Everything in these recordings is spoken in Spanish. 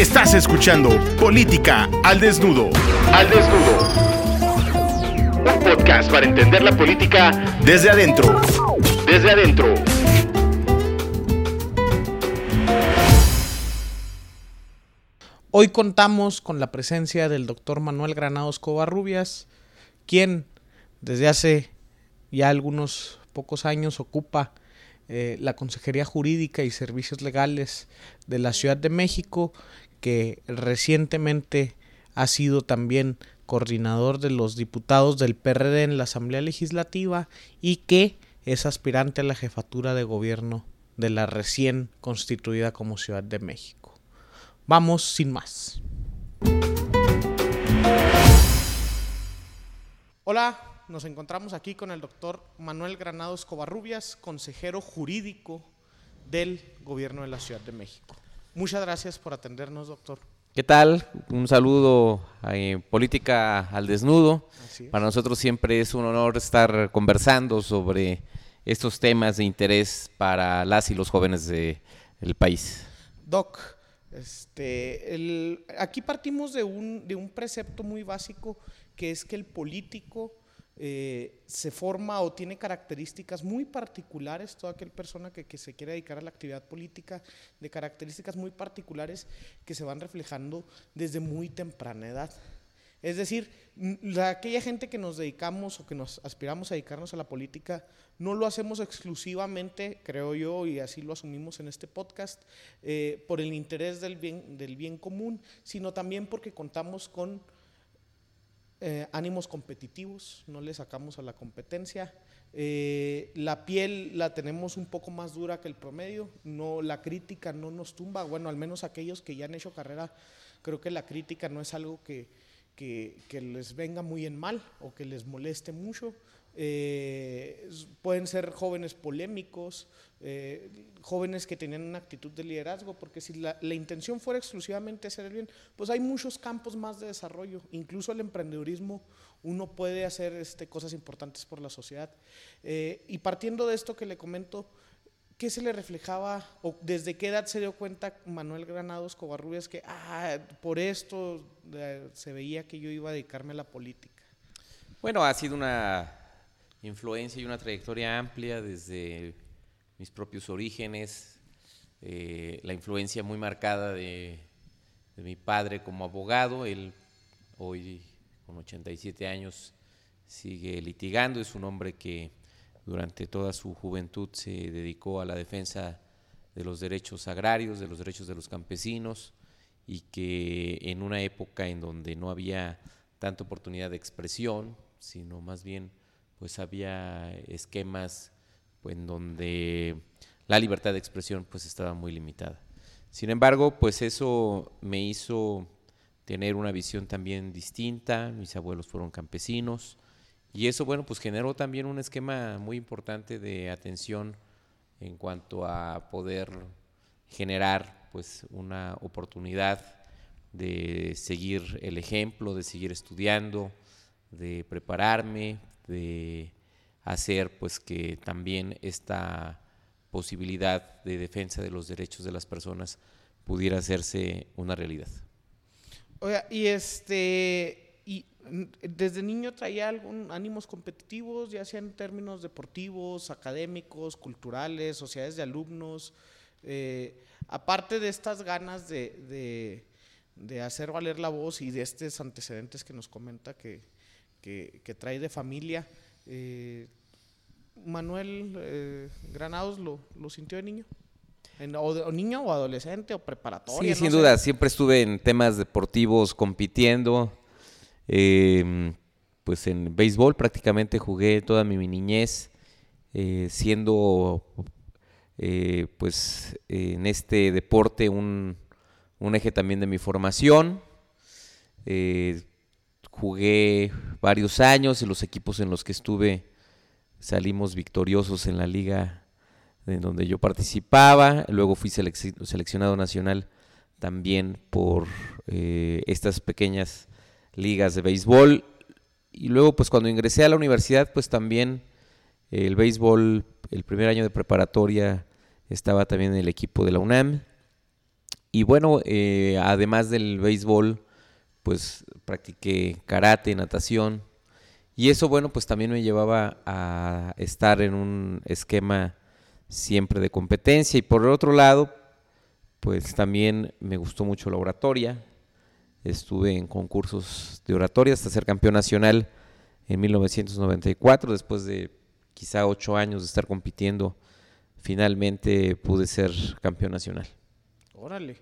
Estás escuchando Política al Desnudo. Al Desnudo. Un podcast para entender la política desde adentro. Desde adentro. Hoy contamos con la presencia del doctor Manuel Granados Covarrubias, quien desde hace ya algunos pocos años ocupa eh, la Consejería Jurídica y Servicios Legales de la Ciudad de México, que recientemente ha sido también coordinador de los diputados del PRD en la Asamblea Legislativa y que es aspirante a la jefatura de gobierno de la recién constituida como Ciudad de México. Vamos sin más. Hola, nos encontramos aquí con el doctor Manuel Granados Covarrubias, consejero jurídico del gobierno de la Ciudad de México. Muchas gracias por atendernos, doctor. ¿Qué tal? Un saludo a eh, Política al Desnudo. Para nosotros siempre es un honor estar conversando sobre estos temas de interés para las y los jóvenes del país. Doc, este, aquí partimos de un, de un precepto muy básico que es que el político eh, se forma o tiene características muy particulares, toda aquella persona que, se quiere dedicar a la actividad política, de características muy particulares que se van reflejando desde muy temprana edad. Es decir, aquella gente que nos dedicamos o que nos aspiramos a dedicarnos a la política, no lo hacemos exclusivamente, creo yo, y así lo asumimos en este podcast, eh, por el interés del bien, del bien común, sino también porque contamos con eh, ánimos competitivos, no le sacamos a la competencia. Eh, la piel la tenemos un poco más dura que el promedio, no, la crítica no nos tumba, bueno, al menos aquellos que ya han hecho carrera, creo que la crítica no es algo que, que les venga muy en mal o que les moleste mucho. Eh, pueden ser jóvenes polémicos, eh, jóvenes que tenían una actitud de liderazgo, porque si la, intención fuera exclusivamente hacer el bien, pues hay muchos campos más de desarrollo, incluso el emprendedurismo, uno puede hacer este, cosas importantes por la sociedad. Eh, y partiendo de esto que le comento, ¿qué se le reflejaba o desde qué edad se dio cuenta Manuel Granados Covarrubias que ah, por esto se veía que yo iba a dedicarme a la política? Bueno, ha sido una influencia y una trayectoria amplia desde mis propios orígenes, eh, la influencia muy marcada de, mi padre como abogado, él hoy con 87 años sigue litigando, es un hombre que durante toda su juventud se dedicó a la defensa de los derechos agrarios, de los derechos de los campesinos y que en una época en donde no había tanta oportunidad de expresión, sino más bien pues había esquemas pues, en donde la libertad de expresión pues estaba muy limitada. Sin embargo, pues eso me hizo tener una visión también distinta, mis abuelos fueron campesinos y eso bueno, pues generó también un esquema muy importante de atención en cuanto a poder generar pues una oportunidad de seguir el ejemplo, de seguir estudiando, de prepararme, de hacer pues que también esta posibilidad de defensa de los derechos de las personas pudiera hacerse una realidad. Oiga, y este y desde niño traía algún ánimos competitivos, ya sea en términos deportivos, académicos, culturales, sociedades de alumnos, eh, aparte de estas ganas de, de, hacer valer la voz y de estos antecedentes que nos comenta que, que, trae de familia. Eh, Manuel eh, Granados lo, sintió de niño. o, niño o adolescente o preparatoria. Sí, sin duda, siempre estuve en temas deportivos compitiendo. Em, pues en béisbol prácticamente jugué toda mi, niñez, eh, siendo pues en este deporte un, un, eje también de mi formación jugué varios años y los equipos en los que estuve salimos victoriosos en la liga en donde yo participaba. Luego fui seleccionado nacional también por eh, estas pequeñas ligas de béisbol. Y luego, pues cuando ingresé a la universidad, pues también el béisbol, el primer año de preparatoria, estaba también en el equipo de la UNAM. Y bueno, eh, además del béisbol, pues practiqué karate, natación. Y eso, bueno, pues también me llevaba a estar en un esquema siempre de competencia. Y por el otro lado, pues también me gustó mucho la oratoria. Estuve en concursos de oratoria hasta ser campeón nacional en 1994, después de quizá ocho años de estar compitiendo, finalmente pude ser campeón nacional. Órale.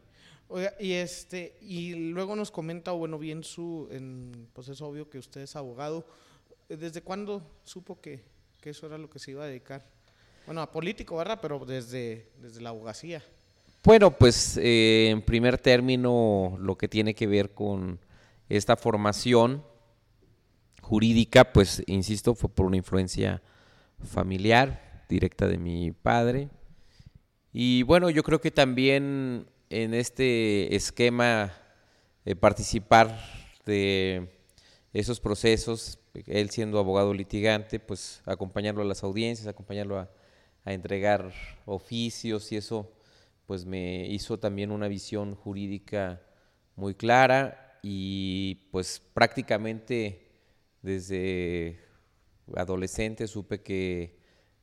Oiga, y este, y luego nos comenta, bueno, bien su, en, pues es obvio que usted es abogado. ¿Desde cuándo supo que, que eso era lo que se iba a dedicar? Bueno, a político, ¿verdad? Pero desde, desde la abogacía. Bueno, pues eh, en primer término, lo que tiene que ver con esta formación jurídica, pues insisto, fue por una influencia familiar directa de mi padre. Y bueno, yo creo que también en este esquema eh, participar de esos procesos, él siendo abogado litigante, pues acompañarlo a las audiencias, acompañarlo a, a entregar oficios y eso pues me hizo también una visión jurídica muy clara y pues prácticamente desde adolescente supe que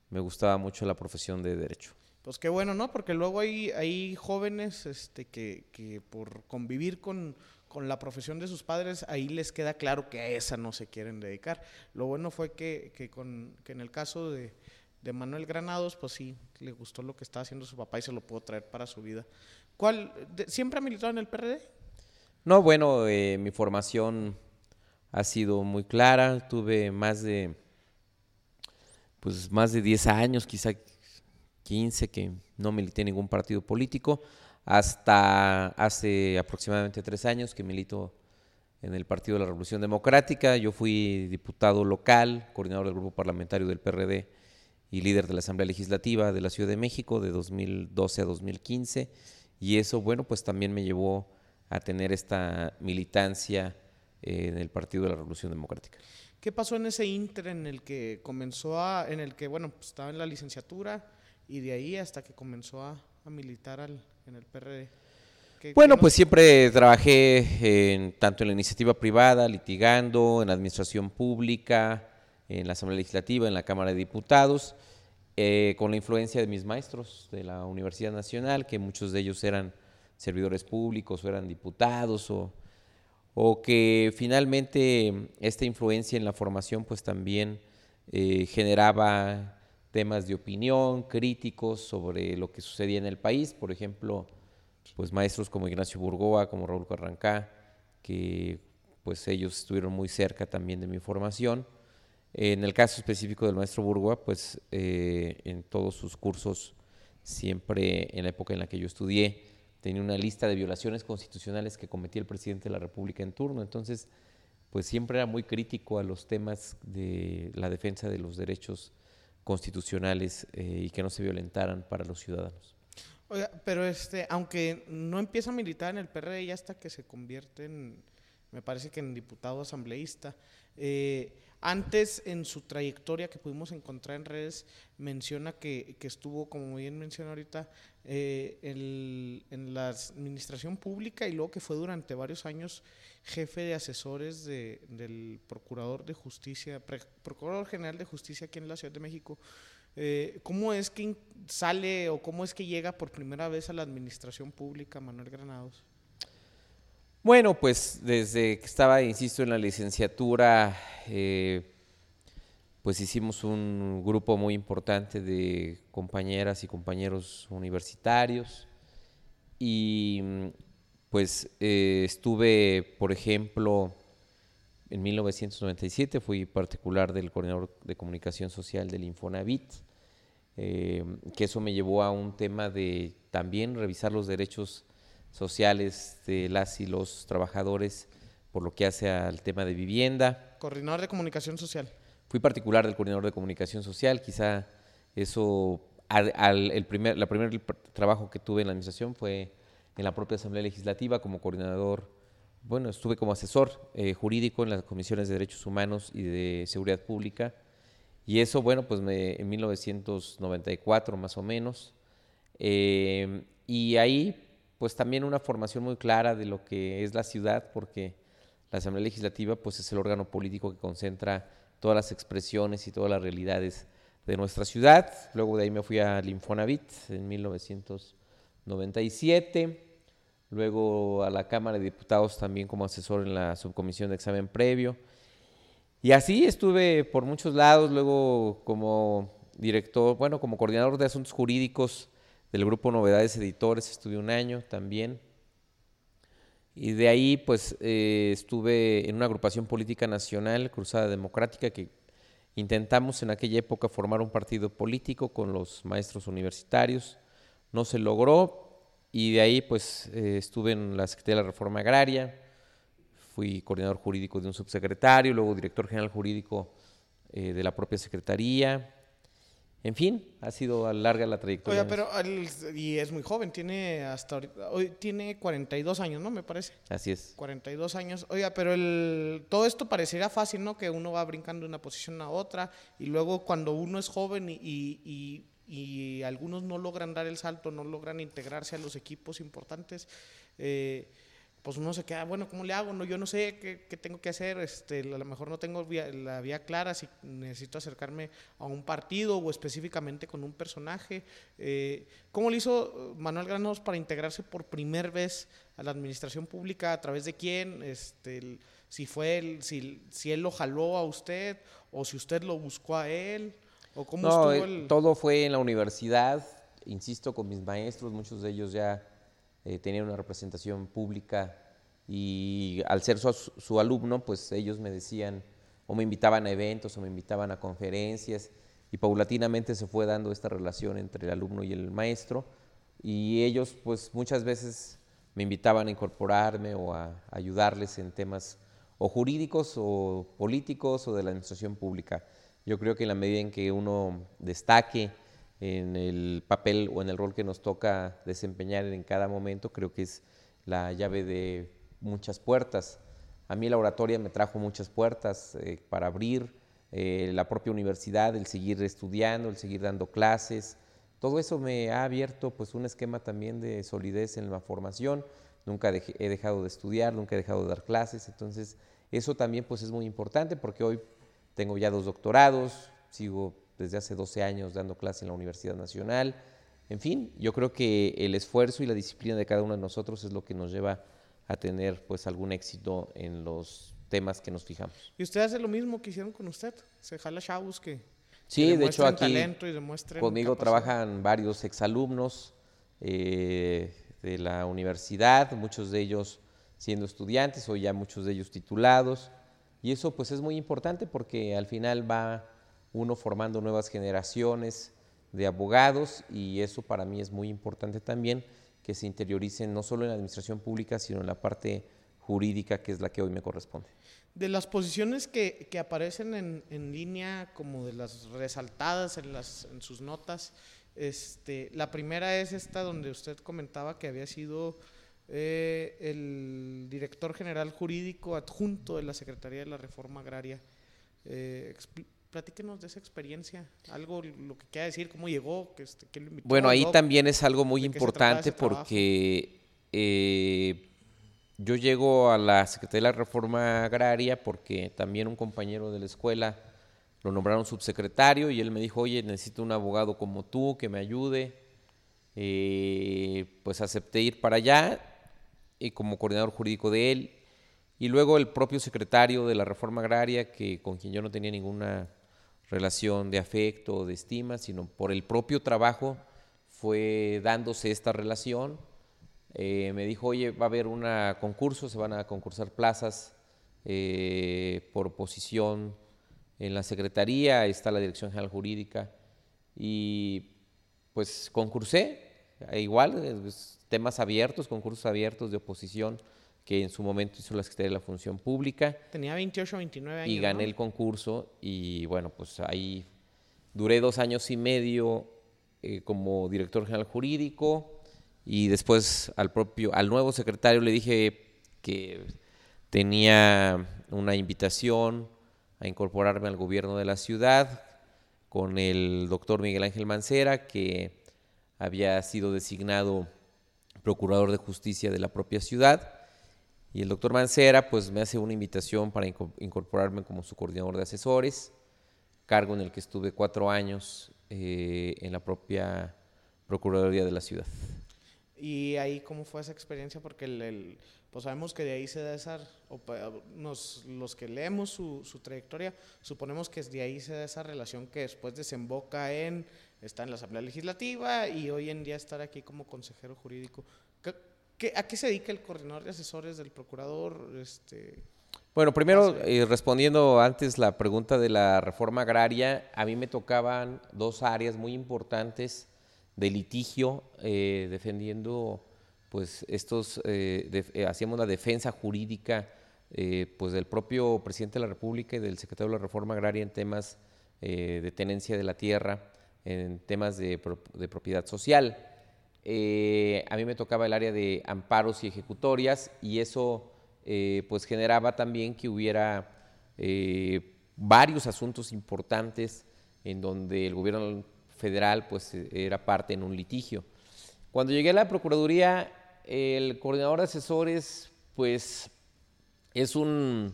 me gustaba mucho la profesión de derecho. Pues qué bueno, ¿no? Porque luego hay, hay jóvenes este, que, que por convivir con, con, la profesión de sus padres, ahí les queda claro que a esa no se quieren dedicar. Lo bueno fue que, que, con, que en el caso de, de, Manuel Granados, pues sí, le gustó lo que estaba haciendo su papá y se lo pudo traer para su vida. ¿Cuál, ¿Siempre ha militado en el PRD? No, bueno, eh, mi formación ha sido muy clara. Tuve más de pues más de 10 años, quizá 15, que no milité en ningún partido político, hasta hace aproximadamente tres años que milito en el Partido de la Revolución Democrática. Yo fui diputado local, coordinador del grupo parlamentario del PRD y líder de la Asamblea Legislativa de la Ciudad de México de 2012 a 2015. Y eso, bueno, pues también me llevó a tener esta militancia en el Partido de la Revolución Democrática. ¿Qué pasó en ese inter en el que comenzó a, en el que, bueno, pues, estaba en la licenciatura y de ahí hasta que comenzó a, a militar al, en el PRD? ¿Qué, bueno, qué pues siempre trabajé en, tanto en la iniciativa privada, litigando, en la administración pública, en la Asamblea Legislativa, en la Cámara de Diputados, eh, con la influencia de mis maestros de la Universidad Nacional, que muchos de ellos eran servidores públicos o eran diputados o o que finalmente esta influencia en la formación pues también eh, generaba temas de opinión críticos sobre lo que sucedía en el país, por ejemplo, pues maestros como Ignacio Burgoa, como Raúl Carrancá, que pues ellos estuvieron muy cerca también de mi formación. En el caso específico del maestro Burgoa, pues eh, en todos sus cursos, siempre en la época en la que yo estudié, tenía una lista de violaciones constitucionales que cometía el presidente de la República en turno. Entonces, pues siempre era muy crítico a los temas de la defensa de los derechos constitucionales eh, y que no se violentaran para los ciudadanos. Oiga, pero este, aunque no empieza a militar en el PRD ya hasta que se convierte en, me parece que en diputado asambleísta, eh, antes, en su trayectoria que pudimos encontrar en redes, menciona que, que estuvo, como bien menciona ahorita, eh, en la administración pública y luego que fue durante varios años jefe de asesores de, del Procurador de Justicia, Procurador General de Justicia aquí en la Ciudad de México. Eh, ¿Cómo es que sale o cómo es que llega por primera vez a la administración pública Manuel Granados? Bueno, pues desde que estaba, insisto, en la licenciatura, eh, pues hicimos un grupo muy importante de compañeras y compañeros universitarios y pues eh, estuve, por ejemplo, en 1997 fui particular del coordinador de comunicación social del Infonavit, eh, que eso me llevó a un tema de también revisar los derechos sociales de las y los trabajadores por lo que hace al tema de vivienda. Coordinador de comunicación social. Fui particular del coordinador de comunicación social, quizá eso, al, el primer, la primer trabajo que tuve en la administración fue en la propia Asamblea Legislativa como coordinador, bueno, estuve como asesor eh, jurídico en las comisiones de derechos humanos y de seguridad pública, y eso, bueno, pues me, en 1994 más o menos, eh, y ahí pues también una formación muy clara de lo que es la ciudad, porque la Asamblea Legislativa pues es el órgano político que concentra todas las expresiones y todas las realidades de nuestra ciudad. Luego de ahí me fui al Infonavit en 1997. Luego a la Cámara de Diputados también como asesor en la subcomisión de examen previo. Y así estuve por muchos lados, luego como director, bueno, como coordinador de asuntos jurídicos del grupo Novedades Editores, estuve un año también. Y de ahí, pues, eh, estuve en una agrupación política nacional, Cruzada Democrática, que intentamos en aquella época formar un partido político con los maestros universitarios. No se logró y de ahí, pues, eh, estuve en la Secretaría de la Reforma Agraria, fui coordinador jurídico de un subsecretario, luego director general jurídico eh, de la propia Secretaría. En fin, ha sido larga la trayectoria. Oye, pero y es muy joven, tiene hasta hoy tiene 42 años, ¿no? Me parece. Así es. 42 años. Oiga, pero el, todo esto parecería fácil, ¿no? Que uno va brincando de una posición a otra y luego cuando uno es joven y, y, y algunos no logran dar el salto, no logran integrarse a los equipos importantes, eh, pues uno se queda, bueno, ¿cómo le hago? No, yo no sé qué, tengo que hacer, este, a lo mejor no tengo la vía clara, si necesito acercarme a un partido o específicamente con un personaje. Eh, ¿Cómo le hizo Manuel Granados para integrarse por primera vez a la administración pública? ¿A través de quién? Este, si fue él, si, si él lo jaló a usted o si usted lo buscó a él. ¿O cómo estuvo el... Todo fue en la universidad, insisto, con mis maestros, muchos de ellos ya eh, una representación pública y al ser su, alumno, pues ellos me decían, o me invitaban a eventos, o me invitaban a conferencias, y paulatinamente se fue dando esta relación entre el alumno y el maestro, y ellos pues muchas veces me invitaban a incorporarme o a ayudarles en temas o jurídicos o políticos o de la administración pública. Yo creo que en la medida en que uno destaque en el papel o en el rol que nos toca desempeñar en cada momento, creo que es la llave de muchas puertas. A mí la oratoria me trajo muchas puertas eh, para abrir eh, la propia universidad, el seguir estudiando, el seguir dando clases. Todo eso me ha abierto pues un esquema también de solidez en la formación. Nunca he dejado de estudiar, nunca he dejado de dar clases. Entonces eso también pues es muy importante porque hoy tengo ya dos doctorados, sigo desde hace 12 años dando clases en la Universidad Nacional. En fin, yo creo que el esfuerzo y la disciplina de cada uno de nosotros es lo que nos lleva a tener pues algún éxito en los temas que nos fijamos. ¿Y usted hace lo mismo que hicieron con usted? ¿Se jala chavos que, sí, de hecho aquí conmigo trabajan varios exalumnos eh, de la universidad, muchos de ellos siendo estudiantes o ya muchos de ellos titulados. Y eso pues es muy importante porque al final va uno formando nuevas generaciones de abogados y eso para mí es muy importante también que se interioricen no solo en la administración pública, sino en la parte jurídica, que es la que hoy me corresponde. De las posiciones que, que aparecen en, en, línea, como de las resaltadas en, las, en sus notas, este, la primera es esta donde usted comentaba que había sido eh, el director general jurídico adjunto de la Secretaría de la Reforma Agraria. Eh, platíquenos de esa experiencia, algo, lo que quiera decir, cómo llegó, que, este, lo invitó. Bueno, ahí también es algo muy importante porque eh, yo llego a la Secretaría de la Reforma Agraria porque también un compañero de la escuela lo nombraron subsecretario y él me dijo, oye, necesito un abogado como tú que me ayude. Eh, pues acepté ir para allá y como coordinador jurídico de él. Y luego el propio secretario de la Reforma Agraria, que con quien yo no tenía ninguna relación de afecto o de estima, sino por el propio trabajo fue dándose esta relación. Eh, me dijo, oye, va a haber un concurso, se van a concursar plazas eh, por oposición en la Secretaría, está la Dirección General Jurídica, y pues concursé, e igual, temas abiertos, concursos abiertos de oposición que en su momento hizo la Secretaría de la Función Pública. Tenía 28 o 29 años. Y gané el concurso y bueno, pues ahí duré dos años y medio eh, como director general jurídico y después al propio, al nuevo secretario le dije que tenía una invitación a incorporarme al gobierno de la ciudad con el doctor Miguel Ángel Mancera, que había sido designado procurador de justicia de la propia ciudad. Y el doctor Mancera pues me hace una invitación para incorporarme como su coordinador de asesores, cargo en el que estuve cuatro años eh, en la propia Procuraduría de la ciudad. ¿Y ahí cómo fue esa experiencia? Porque el, pues sabemos que de ahí se da esa, nos, los que leemos su, su, trayectoria, suponemos que de ahí se da esa relación que después desemboca en, está en la Asamblea Legislativa y hoy en día estar aquí como consejero jurídico. ¿Qué, a qué se dedica el coordinador de asesores del procurador? Este, bueno, primero, eh, respondiendo antes la pregunta de la reforma agraria, a mí me tocaban dos áreas muy importantes de litigio, eh, defendiendo, pues estos, eh, eh, hacíamos la defensa jurídica, pues del propio presidente de la República y del secretario de la Reforma Agraria en temas de tenencia de la tierra, en temas de, propiedad social. A mí me tocaba el área de amparos y ejecutorias y eso pues generaba también que hubiera varios asuntos importantes en donde el gobierno federal pues eh, era parte en un litigio. Cuando llegué a la Procuraduría, el coordinador de asesores pues es un,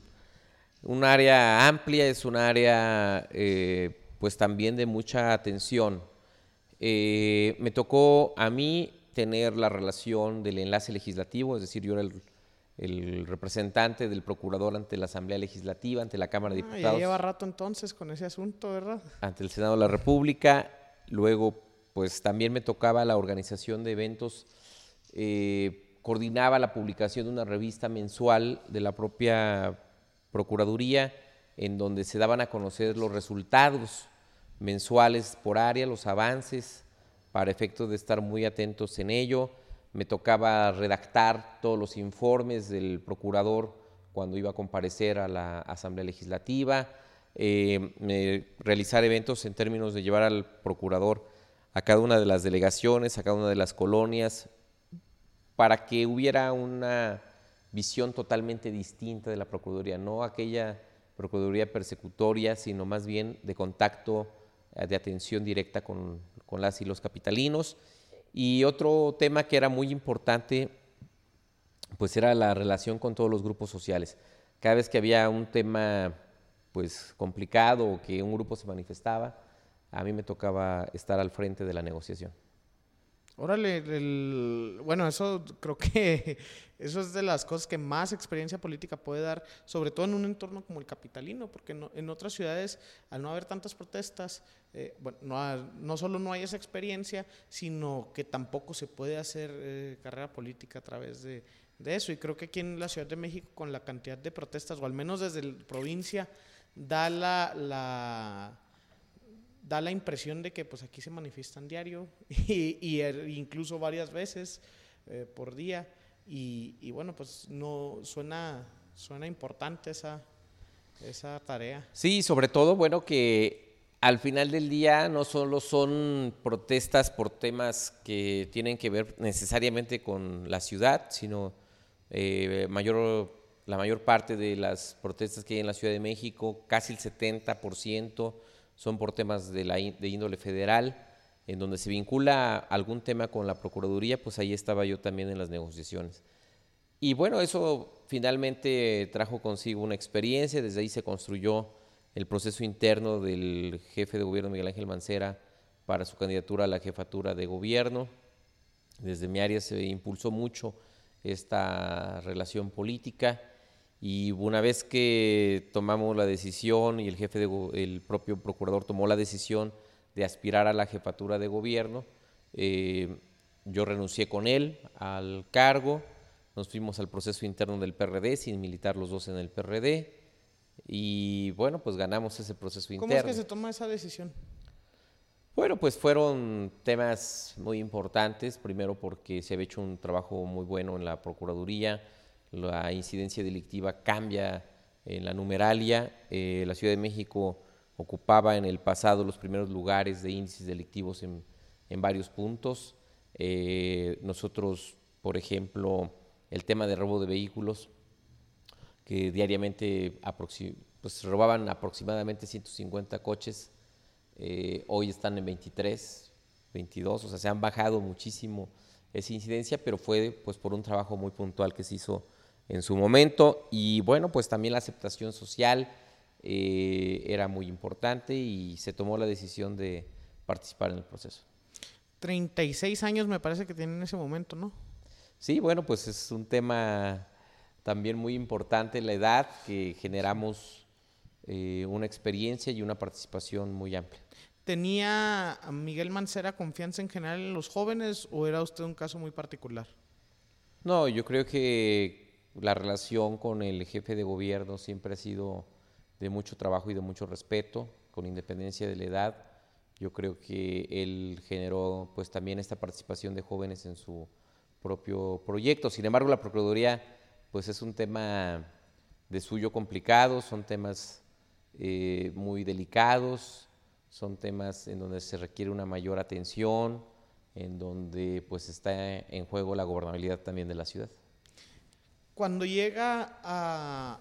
un área amplia, es un área eh, pues también de mucha atención. Eh, me tocó a mí tener la relación del enlace legislativo, es decir, yo era el, representante del procurador ante la Asamblea Legislativa, ante la Cámara de Diputados. ya lleva rato entonces con ese asunto, ¿verdad? Ante el Senado de la República Luego, pues también me tocaba la organización de eventos, eh, coordinaba la publicación de una revista mensual de la propia Procuraduría, en donde se daban a conocer los resultados mensuales por área, los avances, para efectos de estar muy atentos en ello. Me tocaba redactar todos los informes del procurador cuando iba a comparecer a la Asamblea Legislativa eh, realizar eventos en términos de llevar al procurador a cada una de las delegaciones, a cada una de las colonias, para que hubiera una visión totalmente distinta de la Procuraduría, no aquella Procuraduría persecutoria, sino más bien de contacto, de atención directa con, con las y los capitalinos. Y otro tema que era muy importante, pues era la relación con todos los grupos sociales. Cada vez que había un tema pues complicado o que un grupo se manifestaba, a mí me tocaba estar al frente de la negociación. Órale, bueno, eso creo que eso es de las cosas que más experiencia política puede dar, sobre todo en un entorno como el capitalino, porque en otras ciudades, al no haber tantas protestas, eh, bueno, no, no, solo no hay esa experiencia, sino que tampoco se puede hacer eh, carrera política a través de, de, eso. Y creo que aquí en la Ciudad de México, con la cantidad de protestas, o al menos desde la provincia, da la, da la impresión de que pues aquí se manifiestan diario y, er, incluso varias veces eh, por día. Y, bueno pues no suena suena importante esa esa tarea. Sí sobre todo bueno que al final del día no solo son protestas por temas que tienen que ver necesariamente con la ciudad sino eh, mayor la mayor parte de las protestas que hay en la Ciudad de México, casi el 70%, son por temas de, índole federal, en donde se vincula algún tema con la Procuraduría, pues ahí estaba yo también en las negociaciones. Y bueno, eso finalmente trajo consigo una experiencia, desde ahí se construyó el proceso interno del jefe de gobierno Miguel Ángel Mancera para su candidatura a la jefatura de gobierno. Desde mi área se impulsó mucho esta relación política y una vez que tomamos la decisión y el jefe, de, el propio procurador tomó la decisión de aspirar a la jefatura de gobierno, eh, yo renuncié con él al cargo, nos fuimos al proceso interno del PRD, sin militar los dos en el PRD, y bueno, pues ganamos ese proceso interno. ¿Cómo es que se toma esa decisión? Bueno, pues fueron temas muy importantes, primero porque se había hecho un trabajo muy bueno en la Procuraduría, la incidencia delictiva cambia en la numeralia. Eh, la Ciudad de México ocupaba en el pasado los primeros lugares de índices delictivos en, varios puntos. Eh, nosotros, por ejemplo, el tema de robo de vehículos, que diariamente pues, robaban aproximadamente 150 coches, eh, hoy están en 23, 22, o sea, se han bajado muchísimo esa incidencia, pero fue pues por un trabajo muy puntual que se hizo en su momento y bueno, pues también la aceptación social eh, era muy importante y se tomó la decisión de participar en el proceso. 36 años me parece que tiene en ese momento, ¿no? Sí, bueno, pues es un tema también muy importante la edad, que generamos eh, una experiencia y una participación muy amplia. ¿Tenía Miguel Mancera confianza en general en los jóvenes o era usted un caso muy particular? No, yo creo que la relación con el jefe de gobierno siempre ha sido de mucho trabajo y de mucho respeto, con independencia de la edad. Yo creo que él generó pues también esta participación de jóvenes en su propio proyecto. Sin embargo, la Procuraduría pues es un tema de suyo complicado, son temas eh, muy delicados, son temas en donde se requiere una mayor atención, en donde pues está en juego la gobernabilidad también de la ciudad. Cuando llega a,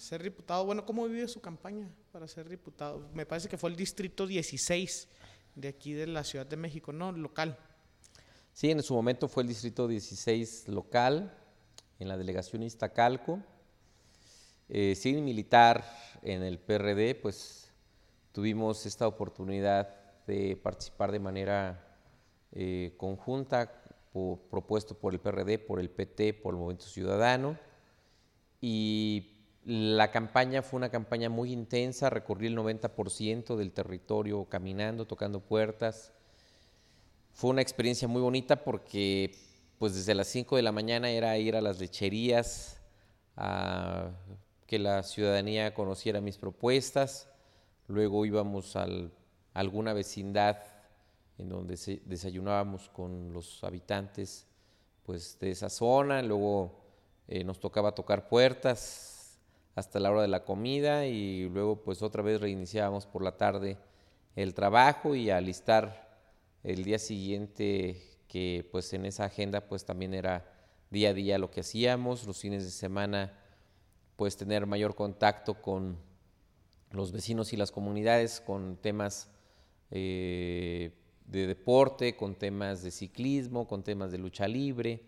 ser diputado, bueno, ¿cómo vive su campaña para ser diputado? Me parece que fue el distrito 16 de aquí de la Ciudad de México, ¿no? Local. Sí, en su momento fue el distrito 16 local, en la delegación Iztacalco. Eh, sin militar en el PRD, pues tuvimos esta oportunidad de participar de manera eh, conjunta, propuesto por el PRD, por el PT, por el Movimiento Ciudadano. Y la campaña fue una campaña muy intensa, recorrí el 90% del territorio caminando, tocando puertas. Fue una experiencia muy bonita porque pues desde las 5 de la mañana era ir a las lecherías, a que la ciudadanía conociera mis propuestas. Luego íbamos a alguna vecindad en donde desayunábamos con los habitantes pues, de esa zona. Luego eh, nos tocaba tocar puertas hasta la hora de la comida y luego pues otra vez reiniciábamos por la tarde el trabajo y alistar el día siguiente que pues en esa agenda pues también era día a día lo que hacíamos, los fines de semana pues tener mayor contacto con los vecinos y las comunidades con temas eh, de deporte, con temas de ciclismo, con temas de lucha libre.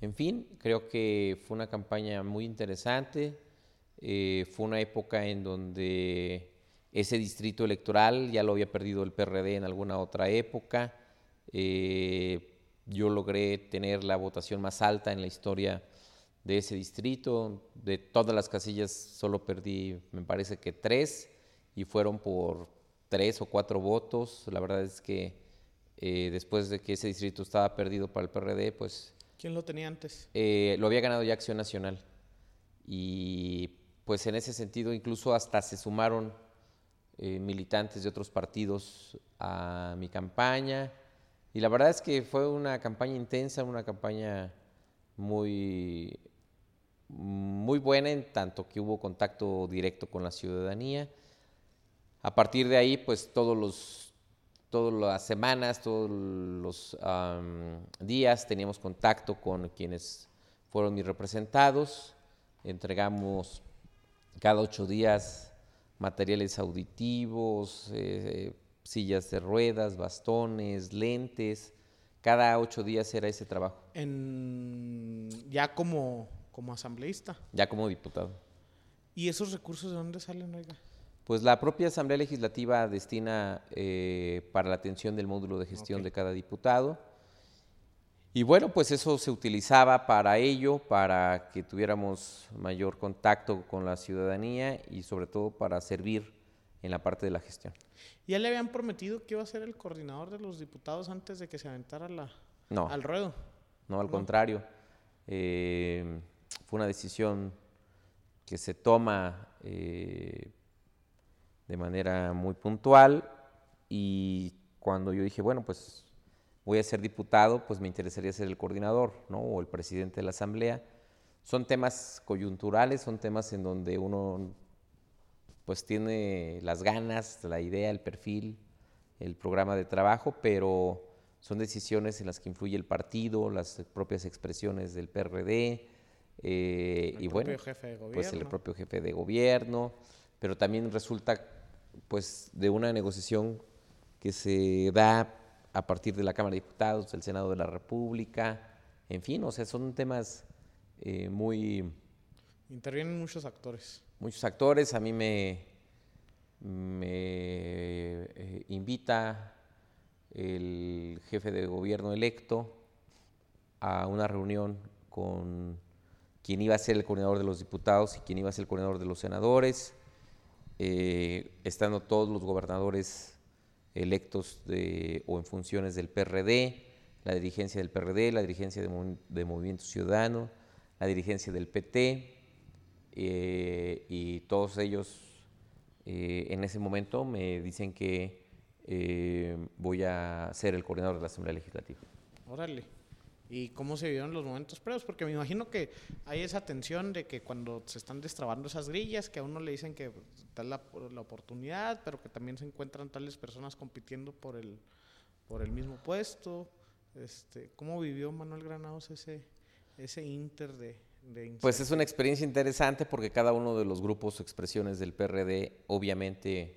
En fin, creo que fue una campaña muy interesante. Eh, fue una época en donde ese distrito electoral ya lo había perdido el PRD en alguna otra época. Eh, yo logré tener la votación más alta en la historia de ese distrito. De todas las casillas solo perdí, me parece que tres, y fueron por tres o cuatro votos. La verdad es que eh, después de que ese distrito estaba perdido para el PRD, pues... ¿Quién lo tenía antes? Eh, lo había ganado ya Acción Nacional. Y pues en ese sentido incluso hasta se sumaron eh, militantes de otros partidos a mi campaña. Y la verdad es que fue una campaña intensa, una campaña muy muy buena en tanto que hubo contacto directo con la ciudadanía. A partir de ahí, pues todos los, todas las semanas, todos los días teníamos contacto con quienes fueron mis representados. Entregamos cada ocho días materiales auditivos, eh, sillas de ruedas, bastones, lentes. Cada ocho días era ese trabajo. En, ya como como asambleísta. Ya como diputado. ¿Y esos recursos de dónde salen, oiga? Pues la propia Asamblea Legislativa destina eh, para la atención del módulo de gestión de cada diputado. Y bueno, pues eso se utilizaba para ello, para que tuviéramos mayor contacto con la ciudadanía y sobre todo para servir en la parte de la gestión. ¿Ya le habían prometido que iba a ser el coordinador de los diputados antes de que se aventara la, no, al ruedo? No, al contrario. Eh, fue una decisión que se toma eh, de manera muy puntual y cuando yo dije, bueno, pues voy a ser diputado, pues me interesaría ser el coordinador, ¿no? O el presidente de la asamblea. Son temas coyunturales, son temas en donde uno pues tiene las ganas, la idea, el perfil, el programa de trabajo, pero son decisiones en las que influye el partido, las propias expresiones del PRD, eh, el y bueno, jefe de gobierno. pues el propio jefe de gobierno, pero también resulta pues de una negociación que se da a partir de la Cámara de Diputados, del Senado de la República, en fin, o sea, son temas eh, muy... Intervienen muchos actores. Muchos actores, a mí me, me eh, invita el jefe de gobierno electo a una reunión con quien iba a ser el coordinador de los diputados y quien iba a ser el coordinador de los senadores, eh, estando todos los gobernadores electos de, o en funciones del PRD, la dirigencia del PRD, la dirigencia de, Movimiento Ciudadano, la dirigencia del PT, eh, y todos ellos eh, en ese momento me dicen que voy a ser el coordinador de la Asamblea Legislativa. Órale y cómo se vivieron los momentos previos, porque me imagino que hay esa tensión de que cuando se están destrabando esas grillas, que a uno le dicen que está la, la oportunidad, pero que también se encuentran tales personas compitiendo por el, por el mismo puesto. Este, ¿Cómo vivió Manuel Granados ese, ese inter de, de Pues es una experiencia interesante porque cada uno de los grupos o expresiones del PRD obviamente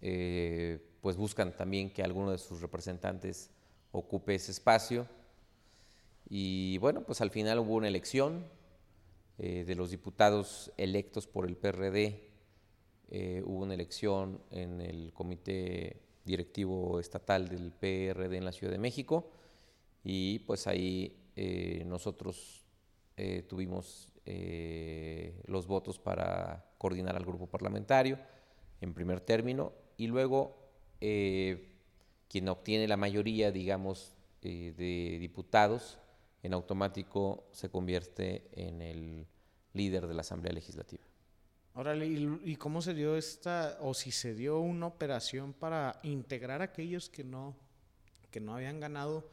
eh, pues buscan también que alguno de sus representantes ocupe ese espacio y bueno, pues al final hubo una elección eh, de los diputados electos por el PRD. Eh, hubo una elección en el comité directivo estatal del PRD en la Ciudad de México y pues ahí eh, nosotros tuvimos los votos para coordinar al grupo parlamentario en primer término y luego quien obtiene la mayoría, digamos, de diputados en automático se convierte en el líder de la Asamblea Legislativa. Órale, ¿y, cómo se dio esta, o si se dio una operación para integrar a aquellos que no, que no habían ganado,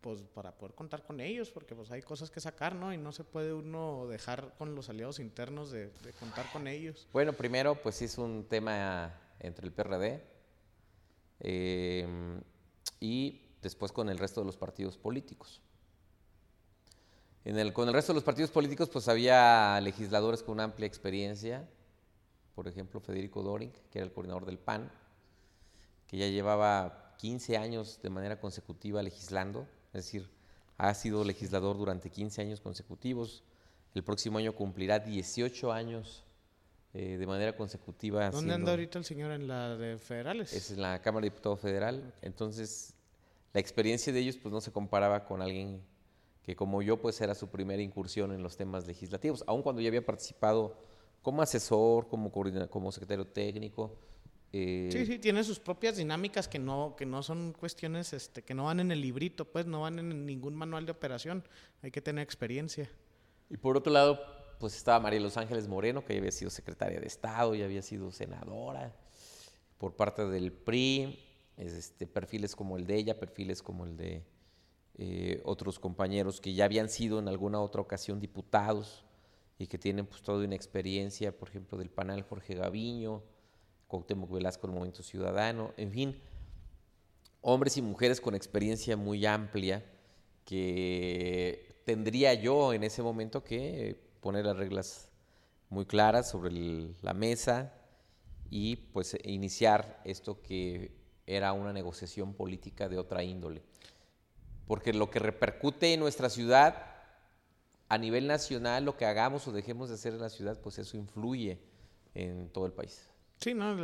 pues para poder contar con ellos, porque pues hay cosas que sacar, ¿no? Y no se puede uno dejar con los aliados internos de, contar con ellos. Bueno, primero, pues es un tema entre el PRD eh, y después con el resto de los partidos políticos con el resto de los partidos políticos, pues había legisladores con una amplia experiencia, por ejemplo, Federico Doring, que era el coordinador del PAN, que ya llevaba 15 años de manera consecutiva legislando, es decir, ha sido legislador durante 15 años consecutivos. El próximo año cumplirá 18 años eh, de manera consecutiva. ¿Dónde anda ahorita el señor en la de federales? Es en la Cámara de Diputados Federal. Entonces, la experiencia de ellos pues no se comparaba con alguien que como yo pues era su primera incursión en los temas legislativos, aun cuando ya había participado como asesor, como, como secretario técnico. Eh, sí, sí, tiene sus propias dinámicas que no, que no son cuestiones este, que no van en el librito, pues no van en ningún manual de operación, hay que tener experiencia. Y por otro lado, pues estaba María Los Ángeles Moreno, que ya había sido secretaria de Estado, ya había sido senadora por parte del PRI, este, perfiles como el de ella, perfiles como el de eh, otros compañeros que ya habían sido en alguna otra ocasión diputados y que tienen pues toda una experiencia, por ejemplo, del panel Jorge Gaviño, Cuauhtémoc Velasco del Movimiento Ciudadano, en fin, hombres y mujeres con experiencia muy amplia que tendría yo en ese momento que poner las reglas muy claras sobre la mesa y pues iniciar esto que era una negociación política de otra índole porque lo que repercute en nuestra ciudad a nivel nacional, lo que hagamos o dejemos de hacer en la ciudad, pues eso influye en todo el país. Sí, ¿no?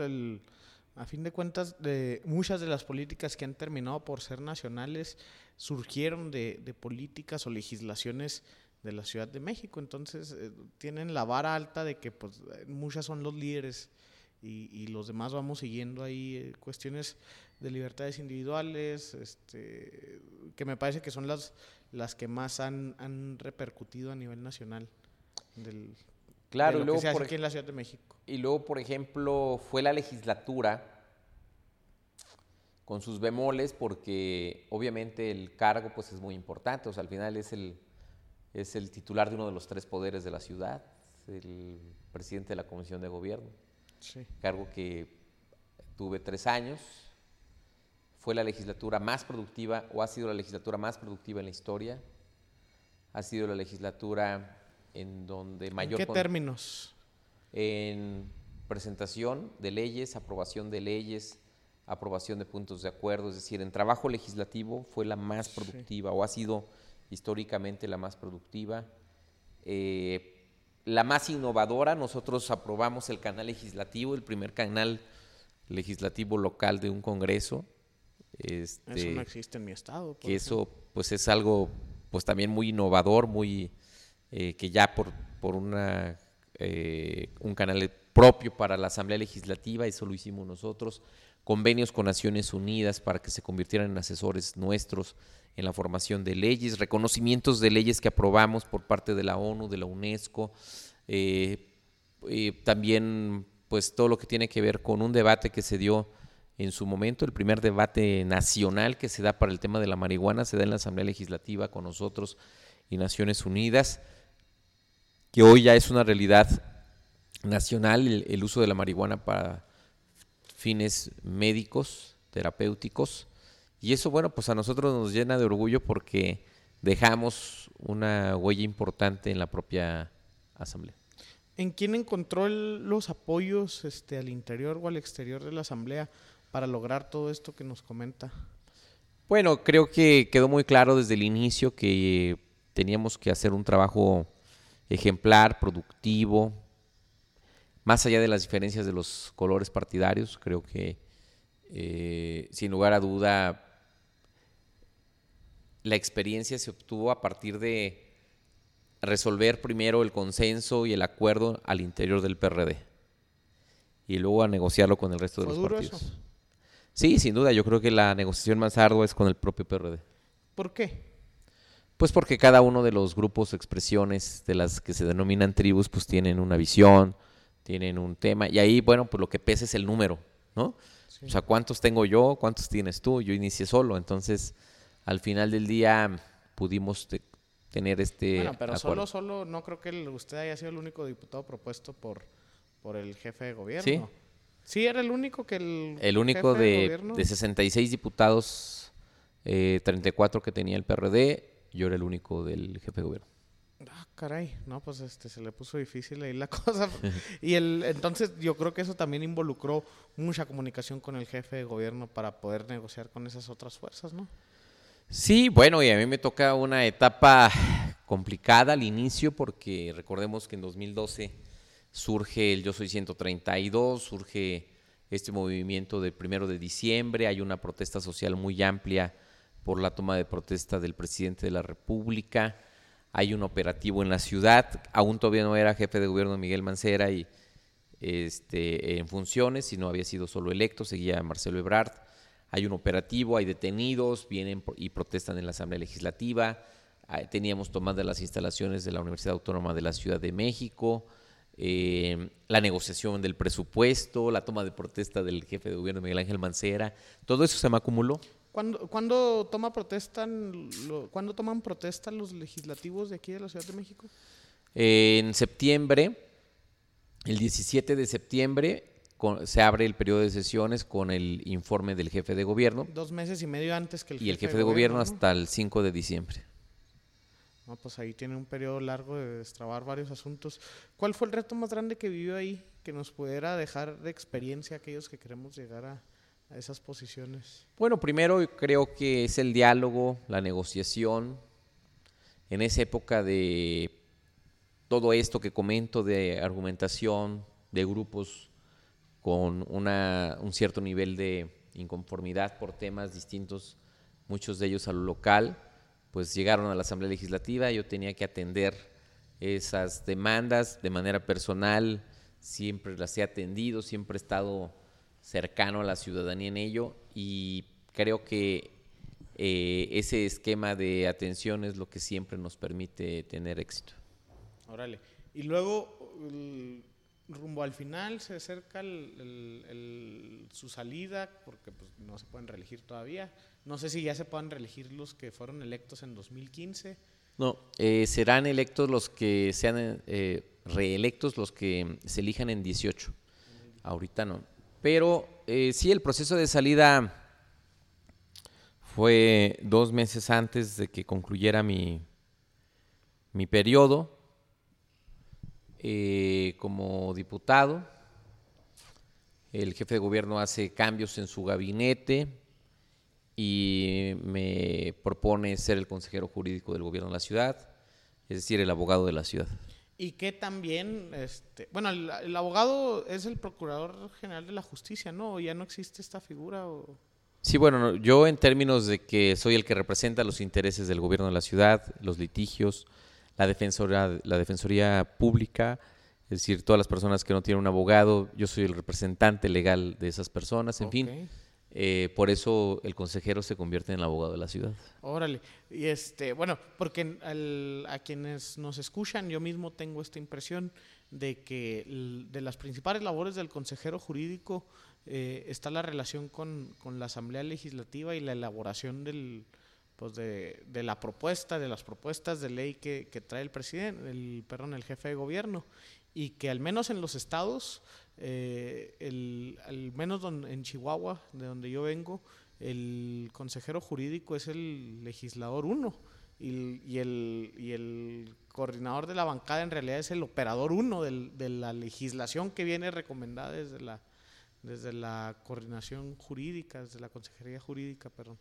a fin de cuentas, de muchas de las políticas que han terminado por ser nacionales surgieron de, políticas o legislaciones de la Ciudad de México. Entonces, eh, tienen la vara alta de que pues, muchas son los líderes y, los demás vamos siguiendo ahí eh, cuestiones de libertades individuales, este, que me parece que son las, las que más han, han repercutido a nivel nacional. Del, claro, de luego por, aquí en la Ciudad de México. Y luego, por ejemplo, fue la legislatura con sus bemoles, porque obviamente el cargo pues es muy importante, o sea, al final es el, es el titular de uno de los tres poderes de la ciudad, el presidente de la Comisión de Gobierno. Sí. Cargo que tuve tres años, fue la legislatura más productiva o ha sido la legislatura más productiva en la historia. Ha sido la legislatura en donde mayor... ¿En qué términos? En presentación de leyes, aprobación de leyes, aprobación de puntos de acuerdo, es decir, en trabajo legislativo fue la más productiva o ha sido históricamente la más productiva. Eh, la más innovadora, nosotros aprobamos el canal legislativo, el primer canal legislativo local de un congreso. Este, eso no existe en mi estado. Que eso pues es algo pues también muy innovador, muy eh, que ya por, por una, eh, un canal propio para la Asamblea Legislativa, eso lo hicimos nosotros, convenios con Naciones Unidas para que se convirtieran en asesores nuestros en la formación de leyes, reconocimientos de leyes que aprobamos por parte de la ONU, de la UNESCO, eh, también pues todo lo que tiene que ver con un debate que se dio en su momento, el primer debate nacional que se da para el tema de la marihuana se da en la Asamblea Legislativa con nosotros y Naciones Unidas, que hoy ya es una realidad nacional el, uso de la marihuana para fines médicos, terapéuticos. Y eso, bueno, pues a nosotros nos llena de orgullo porque dejamos una huella importante en la propia asamblea. ¿En quién encontró los apoyos este, al interior o al exterior de la asamblea para lograr todo esto que nos comenta? Bueno, creo que quedó muy claro desde el inicio que teníamos que hacer un trabajo ejemplar, productivo, más allá de las diferencias de los colores partidarios, creo que eh, sin lugar a duda la experiencia se obtuvo a partir de resolver primero el consenso y el acuerdo al interior del PRD y luego a negociarlo con el resto de los partidos. Sí, sin duda, yo creo que la negociación más ardua es con el propio PRD. ¿Por qué? Pues porque cada uno de los grupos, expresiones de las que se denominan tribus, pues tienen una visión, tienen un tema, y ahí, bueno, pues lo que pesa es el número, ¿no? O sea, ¿cuántos tengo yo? ¿Cuántos tienes tú? Yo inicié solo, entonces al final del día pudimos tener este Bueno, pero solo, solo, no creo que usted haya sido el único diputado propuesto por, por el jefe de gobierno. Sí, Sí, era el único que el. El único de, de, 66 diputados, eh, 34 que tenía el PRD, yo era el único del jefe de gobierno. Ah, caray, no, pues este se le puso difícil ahí la cosa. y el, entonces yo creo que eso también involucró mucha comunicación con el jefe de gobierno para poder negociar con esas otras fuerzas, ¿no? Sí, bueno, y a mí me toca una etapa complicada al inicio porque recordemos que en 2012 surge el Yo Soy 132, surge este movimiento del primero de diciembre, hay una protesta social muy amplia por la toma de protesta del presidente de la República, hay un operativo en la ciudad, aún todavía no era jefe de gobierno Miguel Mancera y este, en funciones, sino había sido solo electo, seguía Marcelo Ebrard, hay un operativo, hay detenidos, vienen y protestan en la Asamblea Legislativa, teníamos tomadas las instalaciones de la Universidad Autónoma de la Ciudad de México, eh, la negociación del presupuesto, la toma de protesta del jefe de gobierno Miguel Ángel Mancera, todo eso se me acumuló. ¿Cuándo, toma protestan, ¿cuándo toman protesta los legislativos de aquí de la Ciudad de México? en septiembre, el 17 de septiembre, se abre el periodo de sesiones con el informe del jefe de gobierno. Dos meses y medio antes que el y jefe el jefe de, gobierno, hasta el 5 de diciembre. Pues ahí tiene un periodo largo de destrabar varios asuntos. ¿Cuál fue el reto más grande que vivió ahí que nos pudiera dejar de experiencia aquellos que queremos llegar a, esas posiciones? Bueno, primero creo que es el diálogo, la negociación. En esa época de todo esto que comento de argumentación, de grupos con una, un cierto nivel de inconformidad por temas distintos, muchos de ellos a lo local pues llegaron a la Asamblea Legislativa, yo tenía que atender esas demandas de manera personal, siempre las he atendido, siempre he estado cercano a la ciudadanía en ello y creo que eh, ese esquema de atención es lo que siempre nos permite tener éxito. Órale. Y luego, rumbo al final, se acerca su salida, porque pues, no se pueden reelegir todavía. No sé si ya se puedan reelegir los que fueron electos en 2015. No, eh, serán electos los que sean eh, reelectos los que se elijan en 18. Ahorita no. Pero eh, sí, el proceso de salida fue dos meses antes de que concluyera mi, mi periodo como diputado. el jefe de gobierno hace cambios en su gabinete y me propone ser el consejero jurídico del gobierno de la ciudad, es decir, el abogado de la ciudad. Y que también, este, bueno, el, abogado es el procurador general de la justicia, ¿no? ¿Ya no existe esta figura? Sí, bueno, yo en términos de que soy el que representa los intereses del gobierno de la ciudad, los litigios, la defensoría, la defensoría pública, es decir, todas las personas que no tienen un abogado, yo soy el representante legal de esas personas, en fin. Eh, por eso el consejero se convierte en el abogado de la ciudad. Órale. Y este, bueno, porque a quienes nos escuchan, yo mismo tengo esta impresión de que de las principales labores del consejero jurídico eh, está la relación con, con, la Asamblea Legislativa y la elaboración del, pues de, de, la propuesta, de las propuestas de ley que, que trae el presidente, el, perdón, el jefe de gobierno y que al menos en los estados, eh, el, al menos en Chihuahua, de donde yo vengo, el consejero jurídico es el legislador uno y, y, el, y el coordinador de la bancada en realidad es el operador uno del, de la legislación que viene recomendada desde la, desde la coordinación jurídica, desde la consejería jurídica, perdón.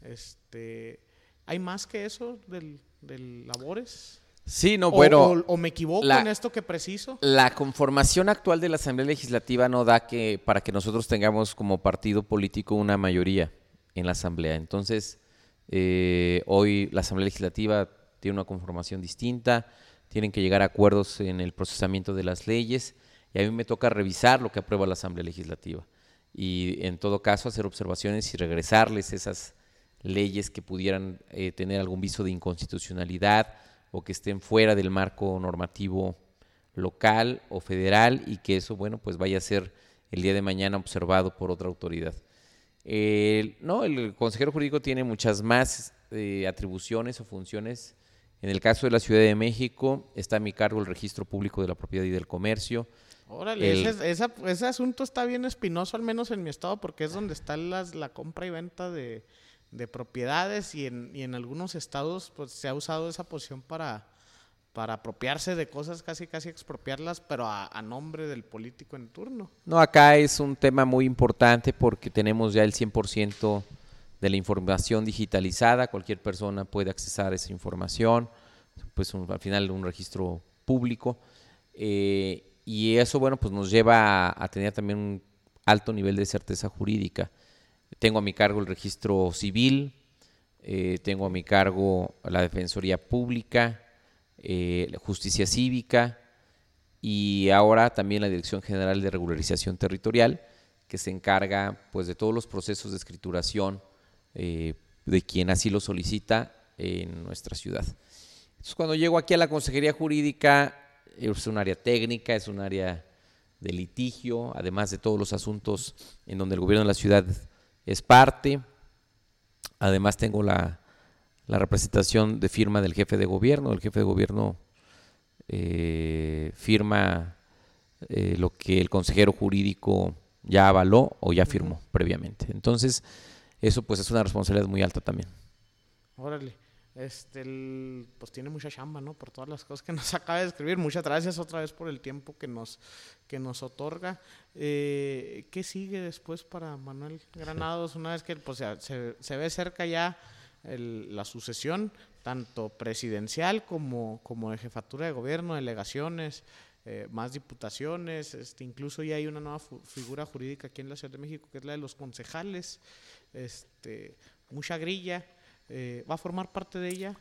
Este, ¿Hay más que eso del, del labores? Sí, no, bueno. O, me equivoco en esto que preciso. La conformación actual de la Asamblea Legislativa no da que para que nosotros tengamos como partido político una mayoría en la Asamblea. Entonces, eh, hoy la Asamblea Legislativa tiene una conformación distinta, tienen que llegar a acuerdos en el procesamiento de las leyes y a mí me toca revisar lo que aprueba la Asamblea Legislativa y en todo caso hacer observaciones y regresarles esas leyes que pudieran eh, tener algún viso de inconstitucionalidad o que estén fuera del marco normativo local o federal y que eso, bueno, pues vaya a ser el día de mañana observado por otra autoridad. no, el consejero jurídico tiene muchas más eh, atribuciones o funciones. En el caso de la Ciudad de México está a mi cargo el registro público de la propiedad y del comercio. Órale, ese, asunto está bien espinoso, al menos en mi estado, porque es donde está las, la compra y venta de, de propiedades y en, y en algunos estados pues se ha usado esa posición para, para apropiarse de cosas, casi casi expropiarlas, pero a, nombre del político en turno. No, acá es un tema muy importante porque tenemos ya el 100% de la información digitalizada, cualquier persona puede accesar esa información, pues al final un registro público, eh, y eso, bueno, pues nos lleva a tener también un alto nivel de certeza jurídica. Tengo a mi cargo el registro civil, eh, tengo a mi cargo la Defensoría Pública, eh, Justicia Cívica y ahora también la Dirección General de Regularización Territorial, que se encarga pues, de todos los procesos de escrituración eh, de quien así lo solicita en nuestra ciudad. Entonces, cuando llego aquí a la Consejería Jurídica, es un área técnica, es un área de litigio, además de todos los asuntos en donde el gobierno de la ciudad es parte. Además tengo la, representación de firma del jefe de gobierno. El jefe de gobierno eh, firma eh, lo que el consejero jurídico ya avaló o ya firmó previamente. Entonces, eso pues es una responsabilidad muy alta también. Órale este, pues tiene mucha chamba, ¿no? Por todas las cosas que nos acaba de escribir. Muchas gracias otra vez por el tiempo que nos, que nos otorga. Eh, ¿Qué sigue después para Manuel Granados? Una vez que pues, se, se ve cerca ya la sucesión, tanto presidencial como, como de jefatura de gobierno, delegaciones, eh, más diputaciones, este, incluso ya hay una nueva figura jurídica aquí en la Ciudad de México, que es la de los concejales, este, mucha grilla. Eh, ¿Va a formar parte de ella?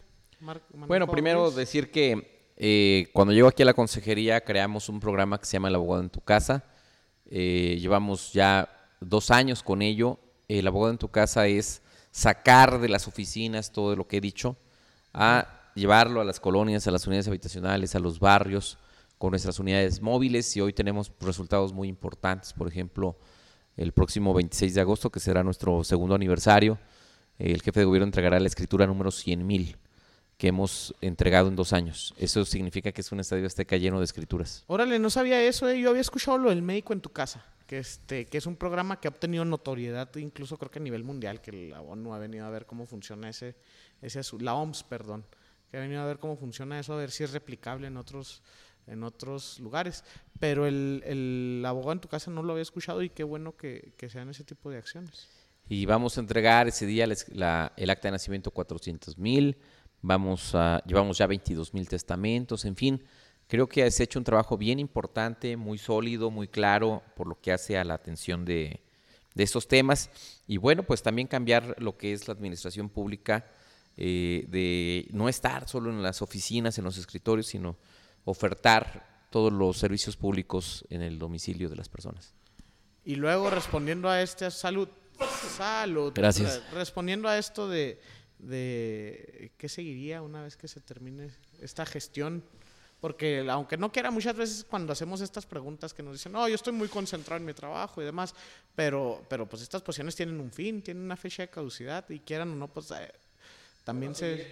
bueno, primero decir que eh, cuando llego aquí a la consejería creamos un programa que se llama El abogado en tu casa. Eh, llevamos ya dos años con ello. El abogado en tu casa es sacar de las oficinas todo lo que he dicho, a llevarlo a las colonias, a las unidades habitacionales, a los barrios, con nuestras unidades móviles y hoy tenemos resultados muy importantes. Por ejemplo, el próximo 26 de agosto, que será nuestro segundo aniversario, el jefe de gobierno entregará la escritura número 100.000 que hemos entregado en dos años. Eso significa que es un estadio azteca lleno de escrituras. Órale, no sabía eso. Eh. Yo había escuchado lo del médico en tu casa, que, este, que es un programa que ha obtenido notoriedad, incluso creo que a nivel mundial, que la ONU ha venido a ver cómo funciona ese, ese la OMS, perdón, que ha venido a ver cómo funciona eso, a ver si es replicable en otros en otros lugares. Pero el, el abogado en tu casa no lo había escuchado y qué bueno que, que sean ese tipo de acciones. Y vamos a entregar ese día la- la- el acta de nacimiento 400 mil, vamos a, llevamos ya 22 mil testamentos, en fin, creo que se ha hecho un trabajo bien importante, muy sólido, muy claro, por lo que hace a la atención de, de estos temas. Y bueno, pues también cambiar lo que es la administración pública, eh, de no estar solo en las oficinas, en los escritorios, sino ofertar todos los servicios públicos en el domicilio de las personas. Y luego respondiendo a este salud, salud. Gracias. Re- Respondiendo a esto de, de qué seguiría una vez que se termine esta gestión. Porque aunque no quiera, muchas veces cuando hacemos estas preguntas que nos dicen, no, yo estoy muy concentrado en mi trabajo y demás, pero, pero pues estas posiciones tienen un fin, tienen una fecha de caducidad y quieran o no, pues eh, también se...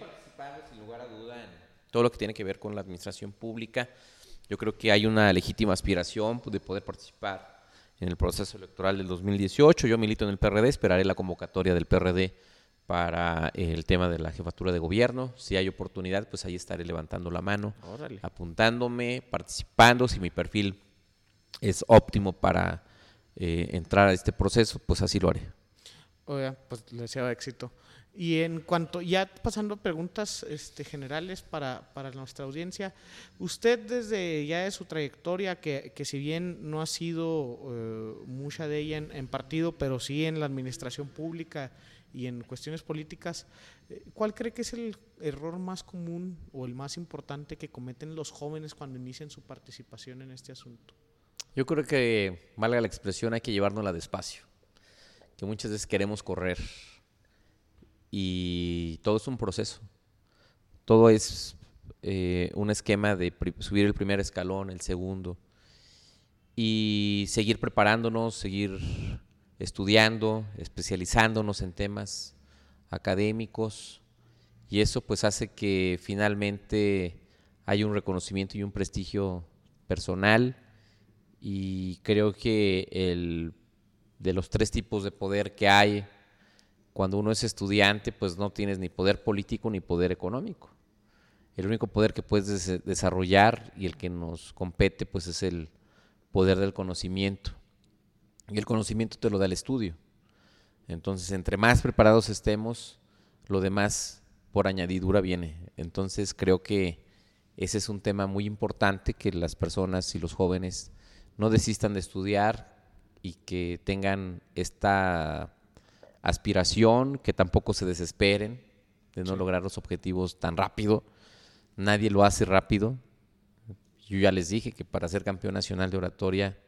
sin lugar a duda en todo lo que tiene que ver con la administración pública. Yo creo que hay una legítima aspiración pues, de poder participar en el proceso electoral del 2018. Yo milito en el PRD, esperaré la convocatoria del PRD para el tema de la jefatura de gobierno. Si hay oportunidad, pues ahí estaré levantando la mano, Órale. apuntándome, participando. Si mi perfil es óptimo para eh, entrar a este proceso, pues así lo haré. Oiga, pues le deseo éxito. Y en cuanto, ya pasando preguntas este, generales para, para nuestra audiencia, usted desde ya de su trayectoria, que, que si bien no ha sido eh, mucha de ella en, en partido, pero sí en la administración pública y en cuestiones políticas, eh, ¿cuál cree que es el error más común o el más importante que cometen los jóvenes cuando inician su participación en este asunto? Yo creo que, valga la expresión, hay que llevárnosla despacio. Que muchas veces queremos correr. Y todo es un proceso. Todo es eh, un esquema de subir el primer escalón, el segundo. Y seguir preparándonos, seguir estudiando, especializándonos en temas académicos. Y eso pues hace que finalmente haya un reconocimiento y un prestigio personal y creo que el, de los tres tipos de poder que hay, cuando uno es estudiante, pues no tienes ni poder político ni poder económico. El único poder que puedes des- desarrollar y el que nos compete, pues es el poder del conocimiento. Y el conocimiento te lo da el estudio. Entonces, entre más preparados estemos, lo demás por añadidura viene. Entonces, creo que ese es un tema muy importante que las personas y los jóvenes no desistan de estudiar y que tengan esta aspiración, que tampoco se desesperen de no lograr los objetivos tan rápido. Nadie lo hace rápido. Yo ya les dije que para ser campeón nacional de oratoria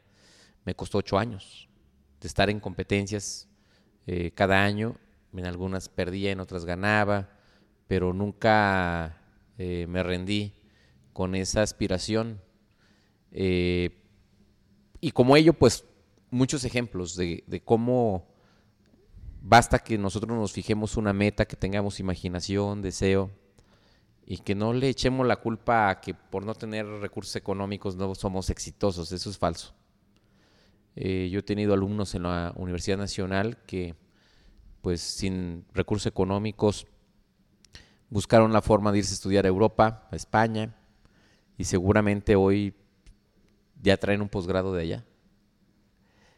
me costó ocho años de estar en competencias eh, cada año. En algunas perdía, en otras ganaba, pero nunca eh, me rendí con esa aspiración. Eh, y como ello, pues muchos ejemplos de, de cómo basta que nosotros nos fijemos una meta, que tengamos imaginación, deseo, y que no le echemos la culpa a que por no tener recursos económicos no somos exitosos. Eso es falso. Eh, yo he tenido alumnos en la Universidad Nacional que, pues sin recursos económicos, buscaron la forma de irse a estudiar a Europa, a España, y seguramente hoy ya traen un posgrado de allá.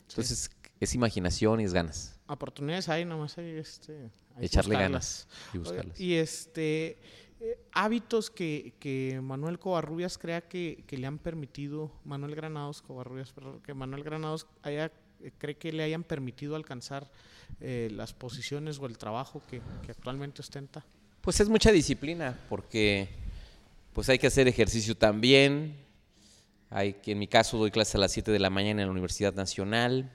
Entonces, es imaginación y es ganas. Oportunidades hay, nomás hay, este, hay Echarle buscarlas. ganas y buscarlas. Y este eh, hábitos que, que Manuel Covarrubias crea que, que le han permitido, Manuel Granados Covarrubias, perdón, que Manuel Granados haya, eh, cree que le hayan permitido alcanzar eh, las posiciones o el trabajo que, que actualmente ostenta. Pues es mucha disciplina, porque pues hay que hacer ejercicio también. Hay en mi caso, doy clases a las 7 de la mañana en la Universidad Nacional,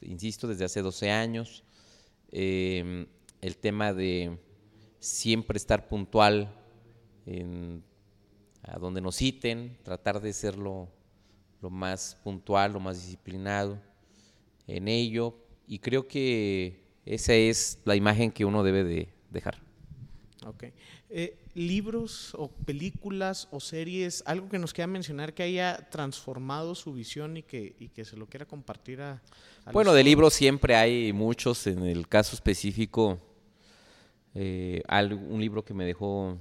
insisto, desde hace 12 años. Eh, el tema de siempre estar puntual en- a donde nos citen, tratar de ser lo, lo más puntual, lo más disciplinado en ello. Y creo que esa es la imagen que uno debe de dejar. Ok. Eh, libros o películas o series, algo que nos quiera mencionar que haya transformado su visión y que, y que se lo quiera compartir a... a los Bueno, de libros siempre hay muchos. En el caso específico, eh, un libro que me dejó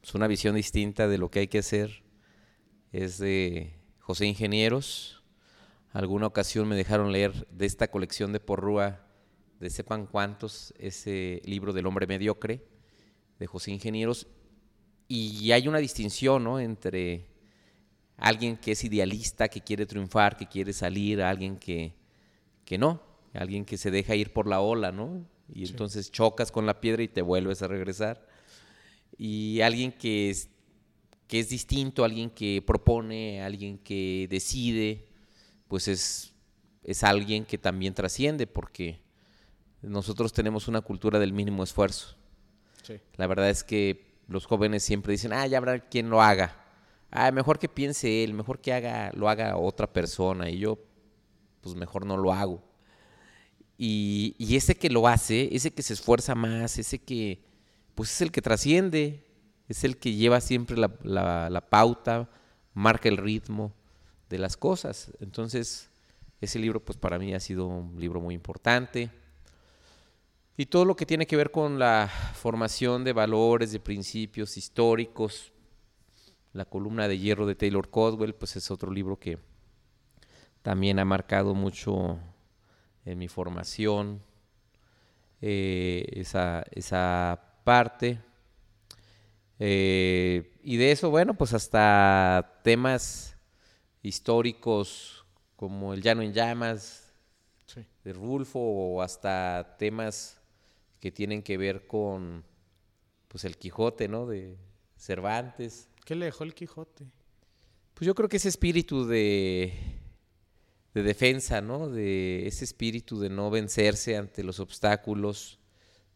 pues, una visión distinta de lo que hay que hacer es de José Ingenieros. Alguna ocasión me dejaron leer de esta colección de Porrúa, de sepan cuántos, ese libro del hombre mediocre, de José Ingenieros. Y hay una distinción ¿no? entre alguien que es idealista, que quiere triunfar, que quiere salir, a alguien que, que no, alguien que se deja ir por la ola, ¿no? Y entonces chocas con la piedra y te vuelves a regresar. Y alguien que es, que es distinto, alguien que propone, alguien que decide, pues es, es alguien que también trasciende, porque nosotros tenemos una cultura del mínimo esfuerzo. La verdad es que los jóvenes siempre dicen, ah, ya habrá quien lo haga. Ah, mejor que piense él, mejor que haga, lo haga otra persona. Y yo, pues mejor no lo hago. Y, ese que lo hace, ese que se esfuerza más, ese que, pues es el que trasciende, es el que lleva siempre la, pauta, marca el ritmo de las cosas. Entonces, ese libro, pues para mí ha sido un libro muy importante. Y todo lo que tiene que ver con la formación de valores, de principios históricos, la columna de hierro de Taylor Codwell, pues es otro libro que también ha marcado mucho en mi formación, eh, esa, esa, parte. Eh, y de eso, bueno, pues hasta temas históricos como El Llano en Llamas de Rulfo o hasta temas que tienen que ver con pues el Quijote, ¿no? De Cervantes. ¿Qué le dejó el Quijote? Pues yo creo que ese espíritu de de defensa, ¿no? De ese espíritu de no vencerse ante los obstáculos,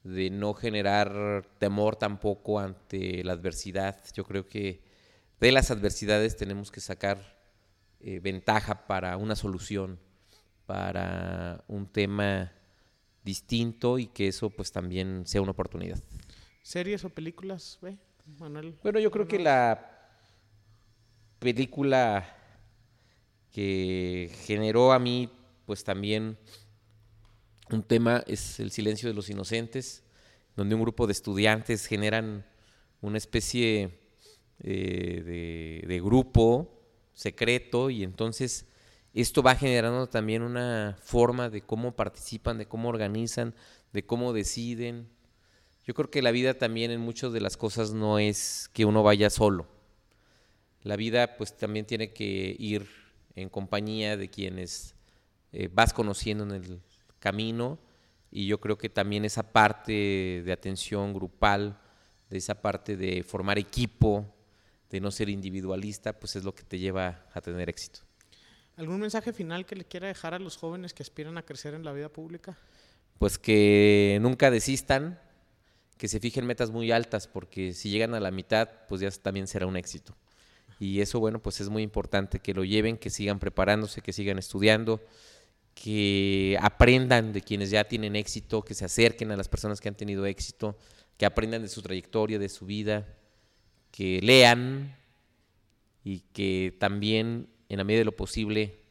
de no generar temor tampoco ante la adversidad. Yo creo que de las adversidades tenemos que sacar eh, ventaja para una solución, para un tema distinto y que eso pues también sea una oportunidad. ¿Series o películas, Manuel? Bueno, yo creo que la película que generó a mí pues también un tema es el silencio de los inocentes, donde un grupo de estudiantes generan una especie eh, de, grupo secreto y entonces esto va generando también una forma de cómo participan, de cómo organizan, de cómo deciden. Yo creo que la vida también en muchas de las cosas no es que uno vaya solo. La vida pues también tiene que ir en compañía de quienes eh, vas conociendo en el camino y yo creo que también esa parte de atención grupal, de esa parte de formar equipo, de no ser individualista, pues es lo que te lleva a tener éxito. ¿Algún mensaje final que le quiera dejar a los jóvenes que aspiran a crecer en la vida pública? Pues que nunca desistan, que se fijen metas muy altas, porque si llegan a la mitad, pues ya también será un éxito y eso, bueno, pues es muy importante que lo lleven, que sigan preparándose, que sigan estudiando, que aprendan de quienes ya tienen éxito, que se acerquen a las personas que han tenido éxito, que aprendan de su trayectoria, de su vida, que lean y que también, en la medida de lo posible,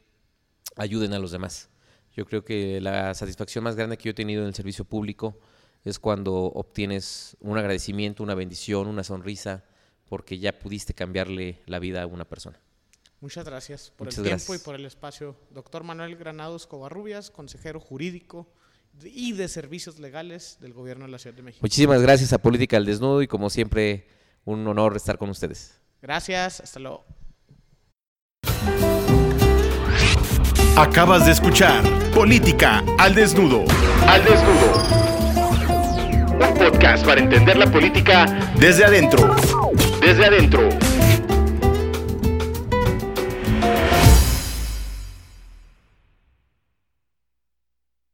ayuden a los demás. Yo creo que la satisfacción más grande que yo he tenido en el servicio público es cuando obtienes un agradecimiento, una bendición, una sonrisa, porque ya pudiste cambiarle la vida a una persona. Muchas gracias por el tiempo y por el espacio. Doctor Manuel Granados Covarrubias, consejero jurídico y de servicios legales del gobierno de la Ciudad de México. Muchísimas gracias a Política al Desnudo y como siempre un honor estar con ustedes. Gracias, hasta luego. Acabas de escuchar Política al Desnudo. Al Desnudo. Un podcast para entender la política desde adentro desde adentro.